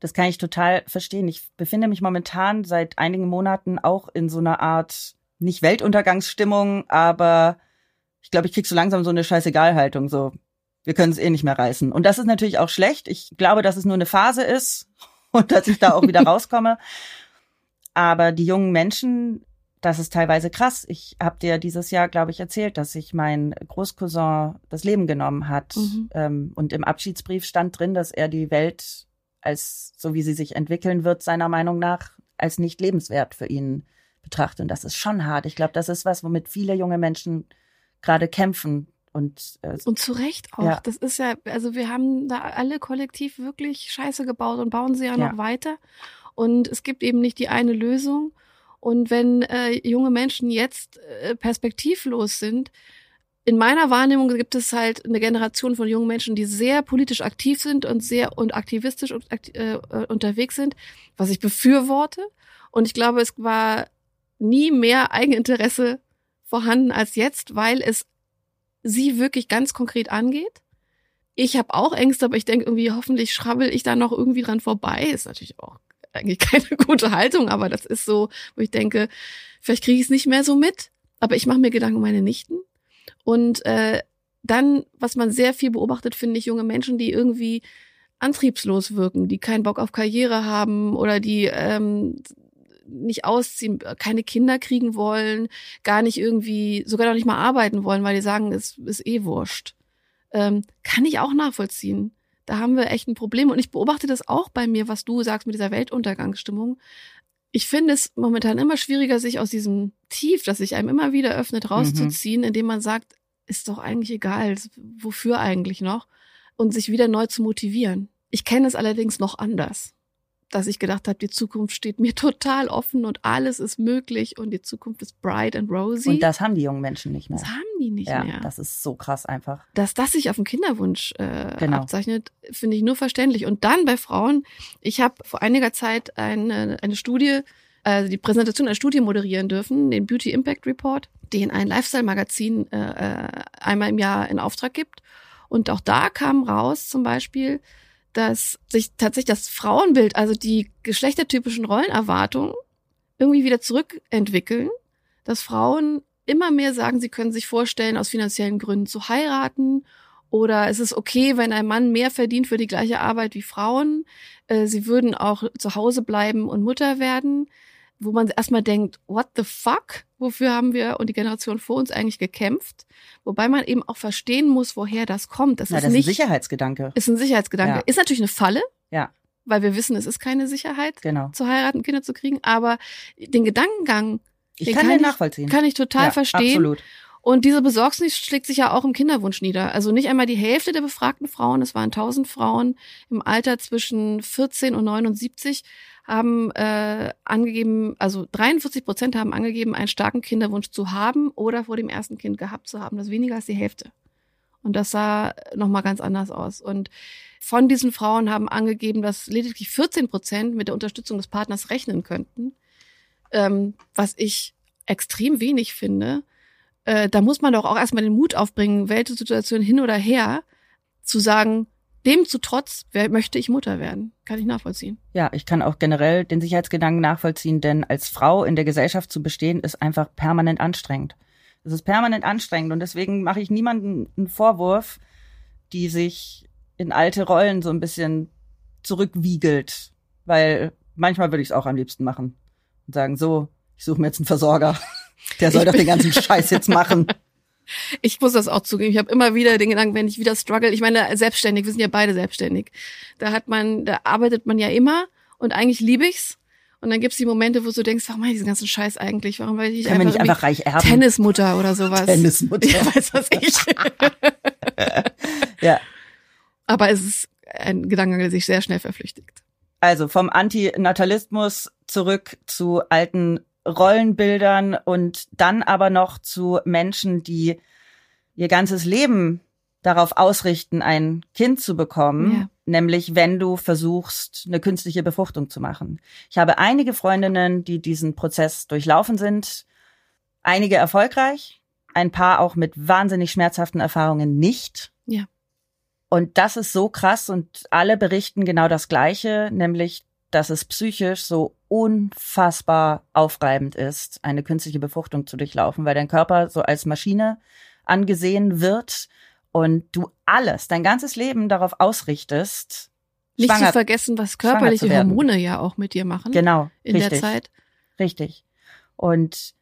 Das kann ich total verstehen. Ich befinde mich momentan seit einigen Monaten auch in so einer Art, nicht Weltuntergangsstimmung, aber ich glaube, ich krieg so langsam so eine Scheißegalhaltung, so, wir können es eh nicht mehr reißen. Und das ist natürlich auch schlecht. Ich glaube, dass es nur eine Phase ist (laughs) und dass ich da auch wieder (laughs) rauskomme. Aber die jungen Menschen das ist teilweise krass. Ich habe dir dieses Jahr, glaube ich, erzählt, dass sich mein Großcousin das Leben genommen hat. Mhm. Ähm, und im Abschiedsbrief stand drin, dass er die Welt als, so wie sie sich entwickeln wird, seiner Meinung nach, als nicht lebenswert für ihn betrachtet. Und das ist schon hart. Ich glaube, das ist was, womit viele junge Menschen gerade kämpfen. Und, äh, und zu Recht auch. Ja. Das ist ja, also wir haben da alle kollektiv wirklich Scheiße gebaut und bauen sie ja, ja. noch weiter. Und es gibt eben nicht die eine Lösung. Und wenn äh, junge Menschen jetzt äh, perspektivlos sind, in meiner Wahrnehmung gibt es halt eine Generation von jungen Menschen, die sehr politisch aktiv sind und sehr und aktivistisch und, äh, unterwegs sind, was ich befürworte. Und ich glaube, es war nie mehr Eigeninteresse vorhanden als jetzt, weil es sie wirklich ganz konkret angeht. Ich habe auch Ängste, aber ich denke irgendwie, hoffentlich schrabbel ich da noch irgendwie dran vorbei. Ist natürlich auch eigentlich (laughs) keine gute Haltung, aber das ist so, wo ich denke, vielleicht kriege ich es nicht mehr so mit, aber ich mache mir Gedanken um meine Nichten. Und äh, dann, was man sehr viel beobachtet, finde ich, junge Menschen, die irgendwie antriebslos wirken, die keinen Bock auf Karriere haben oder die ähm, nicht ausziehen, keine Kinder kriegen wollen, gar nicht irgendwie, sogar noch nicht mal arbeiten wollen, weil die sagen, es ist eh wurscht. Ähm, kann ich auch nachvollziehen da haben wir echt ein Problem. Und ich beobachte das auch bei mir, was du sagst mit dieser Weltuntergangsstimmung. ich finde es momentan immer schwieriger, sich aus diesem Tief, das sich einem immer wieder öffnet, rauszuziehen, mhm. indem man sagt, ist doch eigentlich egal, wofür eigentlich noch, und sich wieder neu zu motivieren. Ich kenne es allerdings noch anders dass ich gedacht habe, die Zukunft steht mir (laughs) total offen und alles ist möglich und die Zukunft ist bright and rosy. Und das haben die jungen Menschen nicht mehr. Das haben die nicht ja, mehr. Das ist so krass einfach. Dass das sich auf den Kinderwunsch äh, genau. abzeichnet, finde ich nur verständlich. Und dann bei Frauen, ich habe vor einiger Zeit eine, eine Studie, also die Präsentation einer Studie moderieren dürfen, den Beauty Impact Report, den ein Lifestyle-Magazin äh, äh einmal im Jahr in Auftrag gibt. Und auch da kam raus zum Beispiel, dass sich tatsächlich das Frauenbild, also die geschlechtertypischen Rollenerwartungen irgendwie wieder zurückentwickeln, dass Frauen immer mehr sagen, sie können sich vorstellen, aus finanziellen Gründen zu heiraten oder es ist okay, wenn ein Mann mehr verdient für die gleiche Arbeit wie Frauen. Äh, sie würden auch zu Hause bleiben und Mutter werden wo man erstmal denkt, what the fuck? Wofür haben wir und die Generation vor uns eigentlich gekämpft? Wobei man eben auch verstehen muss, woher das kommt. Das, ja, ist, das nicht, ist ein Sicherheitsgedanke. Ist ein Sicherheitsgedanke. Ja. Ist natürlich eine Falle. Ja. Weil wir wissen, es ist keine Sicherheit, genau. zu heiraten, Kinder zu kriegen. Aber den Gedankengang, ich den kann, kann den nachvollziehen. Kann ich total ja, verstehen. Absolut. Und diese Besorgnis schlägt sich ja auch im Kinderwunsch nieder. Also nicht einmal die Hälfte der befragten Frauen, es waren 1000 Frauen im Alter zwischen 14 und 79, haben äh, angegeben, also 43 Prozent haben angegeben, einen starken Kinderwunsch zu haben oder vor dem ersten Kind gehabt zu haben. Das ist weniger als die Hälfte. Und das sah nochmal ganz anders aus. Und von diesen Frauen haben angegeben, dass lediglich 14 Prozent mit der Unterstützung des Partners rechnen könnten, ähm, was ich extrem wenig finde äh, da muss man doch auch erstmal den Mut aufbringen, Weltsituation hin oder her, zu sagen, dem zu trotz wer, möchte ich Mutter werden. Kann ich nachvollziehen. Ja, ich kann auch generell den Sicherheitsgedanken nachvollziehen, denn als Frau in der Gesellschaft zu bestehen, ist einfach permanent anstrengend. Es ist permanent anstrengend und deswegen mache ich niemanden einen Vorwurf, die sich in alte Rollen so ein bisschen zurückwiegelt, weil manchmal würde ich es auch am liebsten machen und sagen, so, ich suche mir jetzt einen Versorger. (laughs) Der soll doch den ganzen Scheiß jetzt machen. (laughs) Ich muss das auch zugeben. Ich habe immer wieder den Gedanken, wenn ich wieder struggle, ich meine, selbstständig, wir sind ja beide selbstständig. Da hat man, da arbeitet man ja immer und eigentlich liebe ich's. Und dann gibt's die Momente, wo du denkst, warum mache ich diesen ganzen Scheiß eigentlich? Warum weil ich Können einfach, nicht einfach reich erben? Tennismutter oder sowas. Tennismutter. Ja, weiß was ich. ja. Aber es ist ein Gedanke, der sich sehr schnell verflüchtigt. Also vom Antinatalismus zurück zu alten Rollenbildern und dann aber noch zu Menschen, die ihr ganzes Leben darauf ausrichten, ein Kind zu bekommen, ja. nämlich wenn du versuchst, eine künstliche Befruchtung zu machen. Ich habe einige Freundinnen, die diesen Prozess durchlaufen sind, einige erfolgreich, ein paar auch mit wahnsinnig schmerzhaften Erfahrungen nicht. Ja. Und das ist so krass und alle berichten genau das Gleiche, nämlich, dass es psychisch so unfassbar aufreibend ist, eine künstliche Befruchtung zu durchlaufen, weil dein Körper so als Maschine angesehen wird und du alles, dein ganzes Leben darauf ausrichtest. Nicht schwanger, zu vergessen, was körperliche Hormone ja auch mit dir machen. Genau. In richtig, der Zeit. Richtig. Und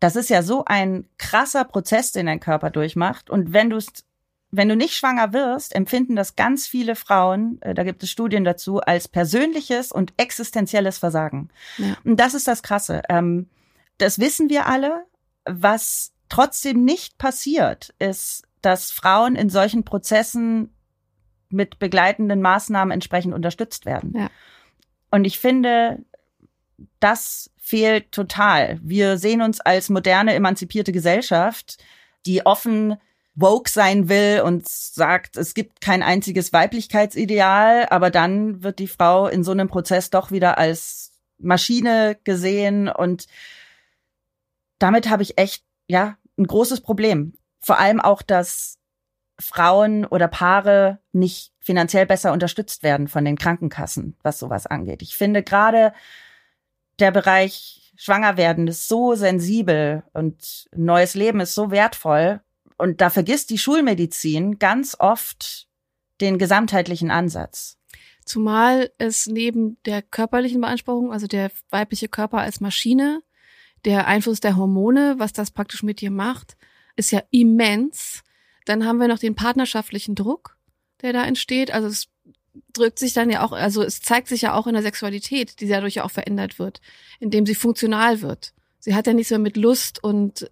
das ist ja so ein krasser Prozess, den dein Körper durchmacht. Und wenn du es wenn du nicht schwanger wirst, empfinden das ganz viele Frauen, äh, da gibt es Studien dazu, als persönliches und existenzielles Versagen. Ja. Und das ist das Krasse. Ähm, das wissen wir alle. Was trotzdem nicht passiert, ist, dass Frauen in solchen Prozessen mit begleitenden Maßnahmen entsprechend unterstützt werden. Ja. Und ich finde, das fehlt total. Wir sehen uns als moderne, emanzipierte Gesellschaft, die offen woke sein will und sagt, es gibt kein einziges Weiblichkeitsideal, aber dann wird die Frau in so einem Prozess doch wieder als Maschine gesehen und damit habe ich echt, ja, ein großes Problem. Vor allem auch, dass Frauen oder Paare nicht finanziell besser unterstützt werden von den Krankenkassen, was sowas angeht. Ich finde gerade der Bereich Schwangerwerden ist so sensibel und neues Leben ist so wertvoll und da vergisst die Schulmedizin ganz oft den gesamtheitlichen Ansatz. Zumal es neben der körperlichen Beanspruchung, also der weibliche Körper als Maschine, der Einfluss der Hormone, was das praktisch mit dir macht, ist ja immens. Dann haben wir noch den partnerschaftlichen Druck, der da entsteht. Also es drückt sich dann ja auch, also es zeigt sich ja auch in der Sexualität, die dadurch ja auch verändert wird, indem sie funktional wird. Sie hat ja nichts mehr mit Lust und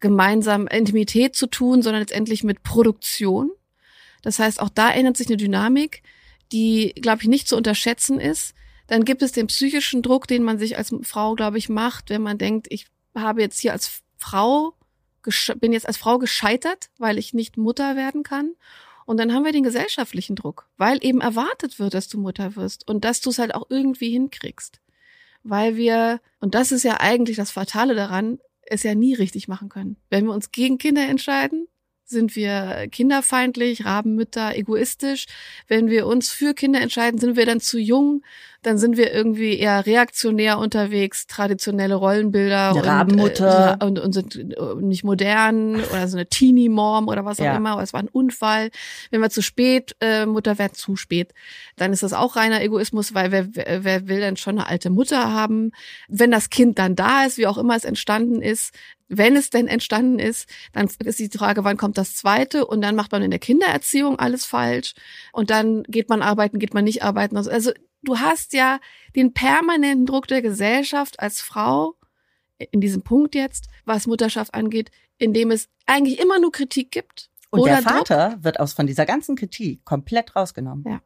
gemeinsam Intimität zu tun, sondern letztendlich mit Produktion. Das heißt, auch da ändert sich eine Dynamik, die, glaube ich, nicht zu unterschätzen ist. Dann gibt es den psychischen Druck, den man sich als Frau, glaube ich, macht, wenn man denkt, ich habe jetzt hier als Frau, bin jetzt als Frau gescheitert, weil ich nicht Mutter werden kann. Und dann haben wir den gesellschaftlichen Druck, weil eben erwartet wird, dass du Mutter wirst und dass du es halt auch irgendwie hinkriegst. Weil wir, und das ist ja eigentlich das Fatale daran, es ja nie richtig machen können. Wenn wir uns gegen Kinder entscheiden, sind wir kinderfeindlich, Rabenmütter, egoistisch. Wenn wir uns für Kinder entscheiden, sind wir dann zu jung, dann sind wir irgendwie eher reaktionär unterwegs, traditionelle Rollenbilder eine Rabenmutter. Und, äh, und, und sind äh, nicht modern oder so eine Teenie-Mom oder was auch Ja. immer, oder es war ein Unfall. Wenn wir zu spät äh, Mutter werden, zu spät, dann ist das auch reiner Egoismus, weil wer, wer, wer will denn schon eine alte Mutter haben? Wenn das Kind dann da ist, wie auch immer es entstanden ist, wenn es denn entstanden ist, dann ist die Frage, wann kommt das zweite? Und dann macht man in der Kindererziehung alles falsch. Und dann geht man arbeiten, geht man nicht arbeiten. Also, also du hast ja den permanenten Druck der Gesellschaft als Frau in diesem Punkt jetzt, was Mutterschaft angeht, in dem es eigentlich immer nur Kritik gibt. Und oder der Druck. Vater wird aus von dieser ganzen Kritik komplett rausgenommen. Ja.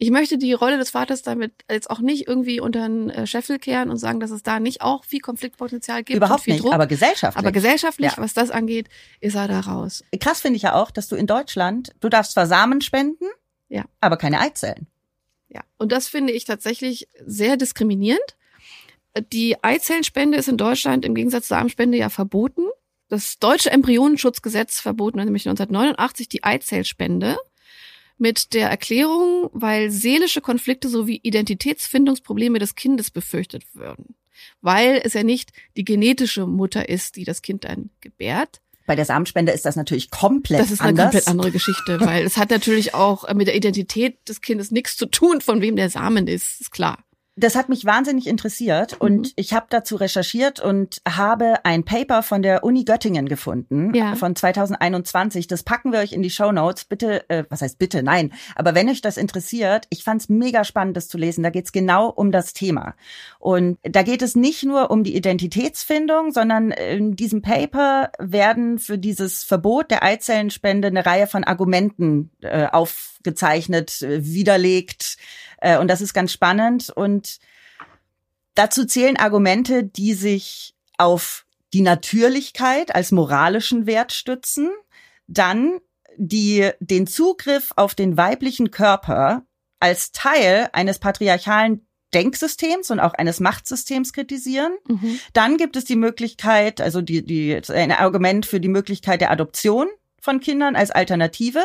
Ich möchte die Rolle des Vaters damit jetzt auch nicht irgendwie unter den äh, Scheffel kehren und sagen, dass es da nicht auch viel Konfliktpotenzial gibt. Überhaupt viel nicht, Druck. aber gesellschaftlich. Aber gesellschaftlich, Ja. was das angeht, ist er da raus. Krass finde ich ja auch, dass du in Deutschland, du darfst zwar Samen spenden, Ja. aber keine Eizellen. Ja. Und das finde ich tatsächlich sehr diskriminierend. Die Eizellenspende ist in Deutschland im Gegensatz zur Samenspende ja verboten. Das deutsche Embryonenschutzgesetz verbot nämlich 1989 die Eizellspende mit der Erklärung, weil seelische Konflikte sowie Identitätsfindungsprobleme des Kindes befürchtet würden. Weil es ja nicht die genetische Mutter ist, die das Kind dann gebärt, Bei der Samenspende ist das natürlich komplett das ist eine anders. komplett andere Geschichte, weil es hat natürlich auch mit der Identität des Kindes nichts zu tun, von wem der Samen ist, ist klar. Das hat mich wahnsinnig interessiert und Mhm. ich habe dazu recherchiert und habe ein Paper von der Uni Göttingen gefunden Ja. von 2021. Das packen wir euch in die Show Notes. Bitte, äh, was heißt bitte? Nein, aber wenn euch das interessiert, ich fand's mega spannend, das zu lesen. Da geht's genau um das Thema und da geht es nicht nur um die Identitätsfindung, sondern in diesem Paper werden für dieses Verbot der Eizellenspende eine Reihe von Argumenten äh, aufgezeichnet, äh, widerlegt. Äh, und das ist ganz spannend. Und dazu zählen Argumente, die sich auf die Natürlichkeit als moralischen Wert stützen, dann die den Zugriff auf den weiblichen Körper als Teil eines patriarchalen Denksystems und auch eines Machtsystems kritisieren. Dann gibt es die Möglichkeit, also die, die, ein Argument für die Möglichkeit der Adoption von Kindern als Alternative.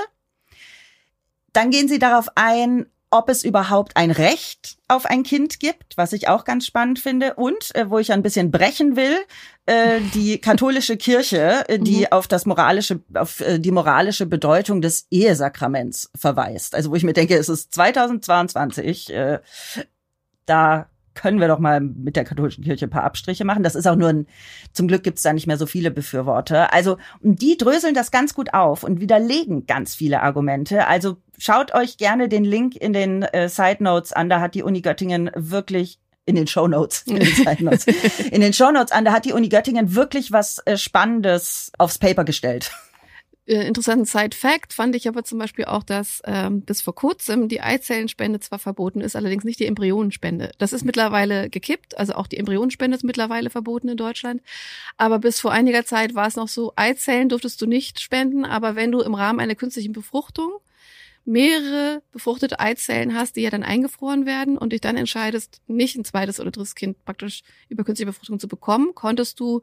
Dann gehen sie darauf ein, ob es überhaupt ein Recht auf ein Kind gibt, was ich auch ganz spannend finde. Und äh, wo ich ein bisschen brechen will, äh, die (laughs) katholische Kirche, äh, die Mhm. auf das moralische, auf äh, die moralische Bedeutung des Ehesakraments verweist. Also wo ich mir denke, es ist 2022, äh, da können wir doch mal mit der katholischen Kirche ein paar Abstriche machen. Das ist auch nur ein, zum Glück gibt es da nicht mehr so viele Befürworter. Also, die dröseln das ganz gut auf und widerlegen ganz viele Argumente. Also schaut euch gerne den Link in den äh, Side Notes an. Da hat die Uni Göttingen wirklich in den Show Notes, in den Side Notes, (laughs) in den Show Notes an, da hat die Uni Göttingen wirklich was äh, Spannendes aufs Paper gestellt. Äh, interessanten Side-Fact fand ich aber zum Beispiel auch, dass ähm, bis vor kurzem die Eizellenspende zwar verboten ist, allerdings nicht die Embryonenspende. Das ist mittlerweile gekippt, also auch die Embryonenspende ist mittlerweile verboten in Deutschland. Aber bis vor einiger Zeit war es noch so, Eizellen durftest du nicht spenden, aber wenn du im Rahmen einer künstlichen Befruchtung mehrere befruchtete Eizellen hast, die ja dann eingefroren werden und dich dann entscheidest, nicht ein zweites oder drittes Kind praktisch über künstliche Befruchtung zu bekommen, konntest du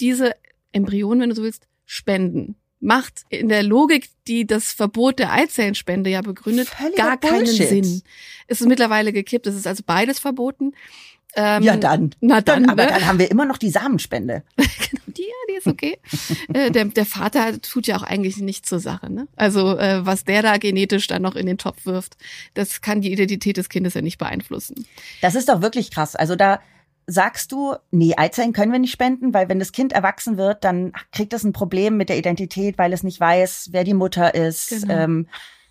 diese Embryonen, wenn du so willst, spenden. Macht in der Logik, die das Verbot der Eizellenspende ja begründet, Völliger gar keinen Bullshit. Sinn. Es ist mittlerweile gekippt, es ist also beides verboten. Ähm, ja, dann. Na dann, Dann, aber ne? dann haben wir immer noch die Samenspende. (laughs) Die, ja, die ist okay. (laughs) äh, der, der Vater tut ja auch eigentlich nichts zur Sache. Ne? Also äh, was der da genetisch dann noch in den Topf wirft, das kann die Identität des Kindes ja nicht beeinflussen. Das ist doch wirklich krass. Also da sagst du, nee, Eizellen können wir nicht spenden, weil wenn das Kind erwachsen wird, dann kriegt es ein Problem mit der Identität, weil es nicht weiß, wer die Mutter ist. Genau. Ähm,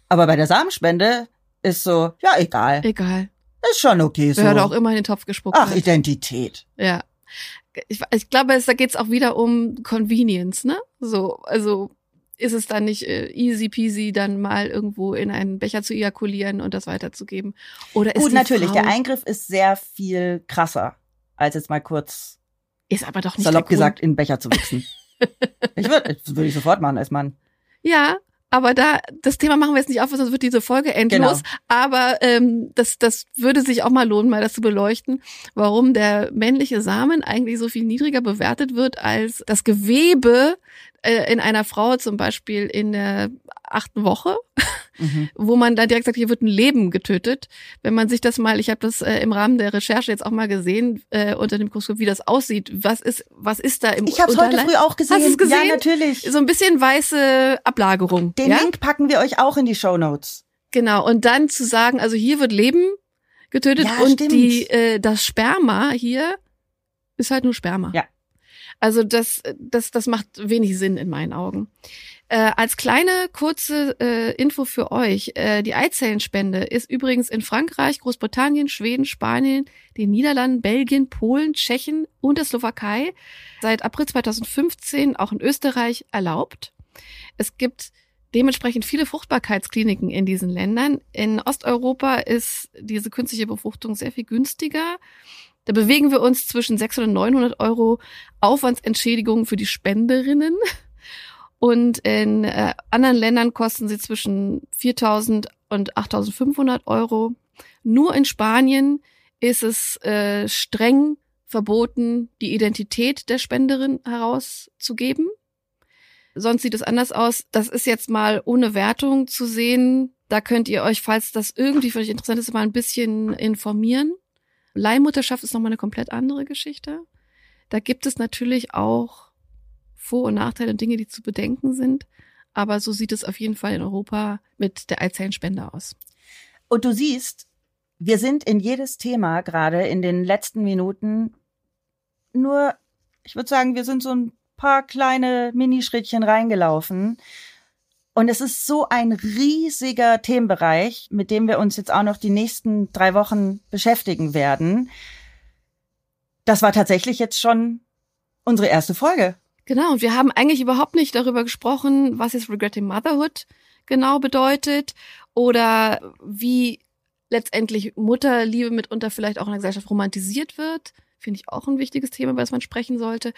aber bei der Samenspende, ist so, ja, egal. Egal. Ist schon okay so. Wer hat auch immer in den Topf gespuckt. Ach, hat. Identität. Ja. Ich, ich glaube, es, da geht's auch wieder um Convenience, ne? So, also ist es dann nicht äh, easy peasy, dann mal irgendwo in einen Becher zu ejakulieren und das weiterzugeben? Oder ist Gut, natürlich, Frau, der Eingriff ist sehr viel krasser, als jetzt mal kurz ist aber doch nicht salopp gesagt in den Becher zu wichsen. (laughs) ich würde, das würde ich sofort machen als Mann. Ja, aber da das Thema machen wir jetzt nicht auf, sonst wird diese Folge endlos. Genau. Aber ähm, das das würde sich auch mal lohnen, mal das zu beleuchten, warum der männliche Samen eigentlich so viel niedriger bewertet wird als das Gewebe äh, in einer Frau zum Beispiel in der achten Woche, Mhm. wo man da direkt sagt, hier wird ein Leben getötet. Wenn man sich das mal, ich habe das äh, im Rahmen der Recherche jetzt auch mal gesehen äh, unter dem Mikroskop, wie das aussieht. Was ist was ist da im Ich habe es heute früh auch gesehen. Hast du es gesehen? Ja, natürlich. So ein bisschen weiße Ablagerung. Den ja? Link packen wir euch auch in die Show Notes. Genau, und dann zu sagen, also hier wird Leben getötet Ja, und stimmt. die äh, das Sperma hier ist halt nur Sperma. Ja. Also das das das macht wenig Sinn in meinen Augen. Äh, als kleine kurze äh, Info für euch: äh, Die Eizellenspende ist übrigens in Frankreich, Großbritannien, Schweden, Spanien, den Niederlanden, Belgien, Polen, Tschechien und der Slowakei seit April 2015 auch in Österreich erlaubt. Es gibt dementsprechend viele Fruchtbarkeitskliniken in diesen Ländern. In Osteuropa ist diese künstliche Befruchtung sehr viel günstiger. Da bewegen wir uns zwischen 600 und 900 Euro Aufwandsentschädigung für die Spenderinnen. Und in äh, anderen Ländern kosten sie zwischen 4.000 und 8.500 Euro. Nur in Spanien ist es äh, streng verboten, die Identität der Spenderin herauszugeben. Sonst sieht es anders aus. Das ist jetzt mal ohne Wertung zu sehen. Da könnt ihr euch, falls das irgendwie für euch interessant ist, mal ein bisschen informieren. Leihmutterschaft ist nochmal eine komplett andere Geschichte. Da gibt es natürlich auch Vor- und Nachteile und Dinge, die zu bedenken sind. Aber so sieht es auf jeden Fall in Europa mit der Eizellenspende aus. Und du siehst, wir sind in jedes Thema gerade in den letzten Minuten nur, ich würde sagen, wir sind so ein paar kleine Minischrittchen reingelaufen. Und es ist so ein riesiger Themenbereich, mit dem wir uns jetzt auch noch die nächsten drei Wochen beschäftigen werden. Das war tatsächlich jetzt schon unsere erste Folge. Genau, und wir haben eigentlich überhaupt nicht darüber gesprochen, was jetzt Regretting Motherhood genau bedeutet oder wie letztendlich Mutterliebe mitunter vielleicht auch in der Gesellschaft romantisiert wird. Finde ich auch ein wichtiges Thema, über das man sprechen sollte.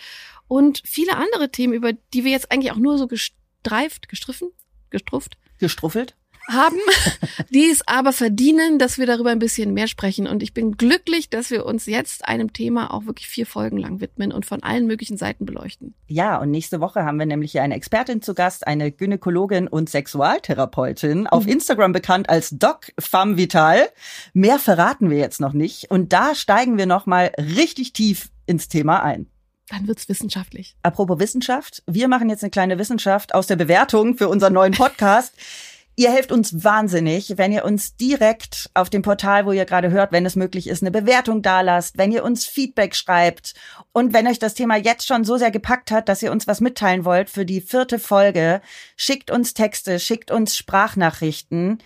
Und viele andere Themen, über die wir jetzt eigentlich auch nur so gestreift, gestriffen, gestrufft Gestruffelt? Haben, (laughs) die es aber verdienen, dass wir darüber ein bisschen mehr sprechen. Und ich bin glücklich, dass wir uns jetzt einem Thema auch wirklich vier Folgen lang widmen und von allen möglichen Seiten beleuchten. Ja, und nächste Woche haben wir nämlich hier eine Expertin zu Gast, eine Gynäkologin und Sexualtherapeutin, auf Instagram bekannt als Doc Femme Vital. Mehr verraten wir jetzt noch nicht. Und da steigen wir nochmal richtig tief ins Thema ein. Dann wird's wissenschaftlich. Apropos Wissenschaft, wir machen jetzt eine kleine Wissenschaft aus der Bewertung für unseren neuen Podcast. (laughs) Ihr helft uns wahnsinnig, wenn ihr uns direkt auf dem Portal, wo ihr gerade hört, wenn es möglich ist, eine Bewertung dalasst, wenn ihr uns Feedback schreibt und wenn euch das Thema jetzt schon so sehr gepackt hat, dass ihr uns was mitteilen wollt für die vierte Folge, schickt uns Texte, schickt uns Sprachnachrichten.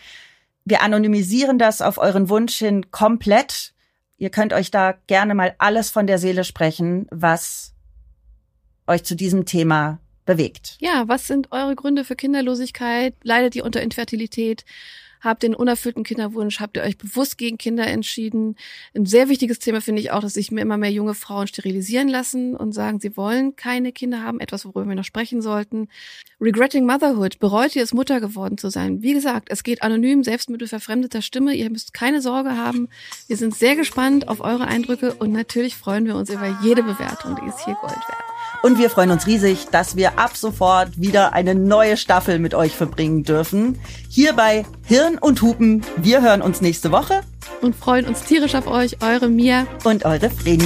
Wir anonymisieren das auf euren Wunsch hin komplett. Ihr könnt euch da gerne mal alles von der Seele sprechen, was euch zu diesem Thema bewegt. Ja, was sind eure Gründe für Kinderlosigkeit? Leidet ihr unter Infertilität? Habt ihr einen unerfüllten Kinderwunsch? Habt ihr euch bewusst gegen Kinder entschieden? Ein sehr wichtiges Thema finde ich auch, dass sich mir immer mehr junge Frauen sterilisieren lassen und sagen, sie wollen keine Kinder haben. Etwas, worüber wir noch sprechen sollten. Regretting Motherhood. Bereut ihr es, Mutter geworden zu sein? Wie gesagt, es geht anonym, selbst mit verfremdeter Stimme. Ihr müsst keine Sorge haben. Wir sind sehr gespannt auf eure Eindrücke und natürlich freuen wir uns über jede Bewertung. Die ist hier Gold wert. Und wir freuen uns riesig, dass wir ab sofort wieder eine neue Staffel mit euch verbringen dürfen. Hier bei Hirn und Hupen. Wir hören uns nächste Woche Und freuen uns tierisch auf euch. Eure Mia. und eure Vreni.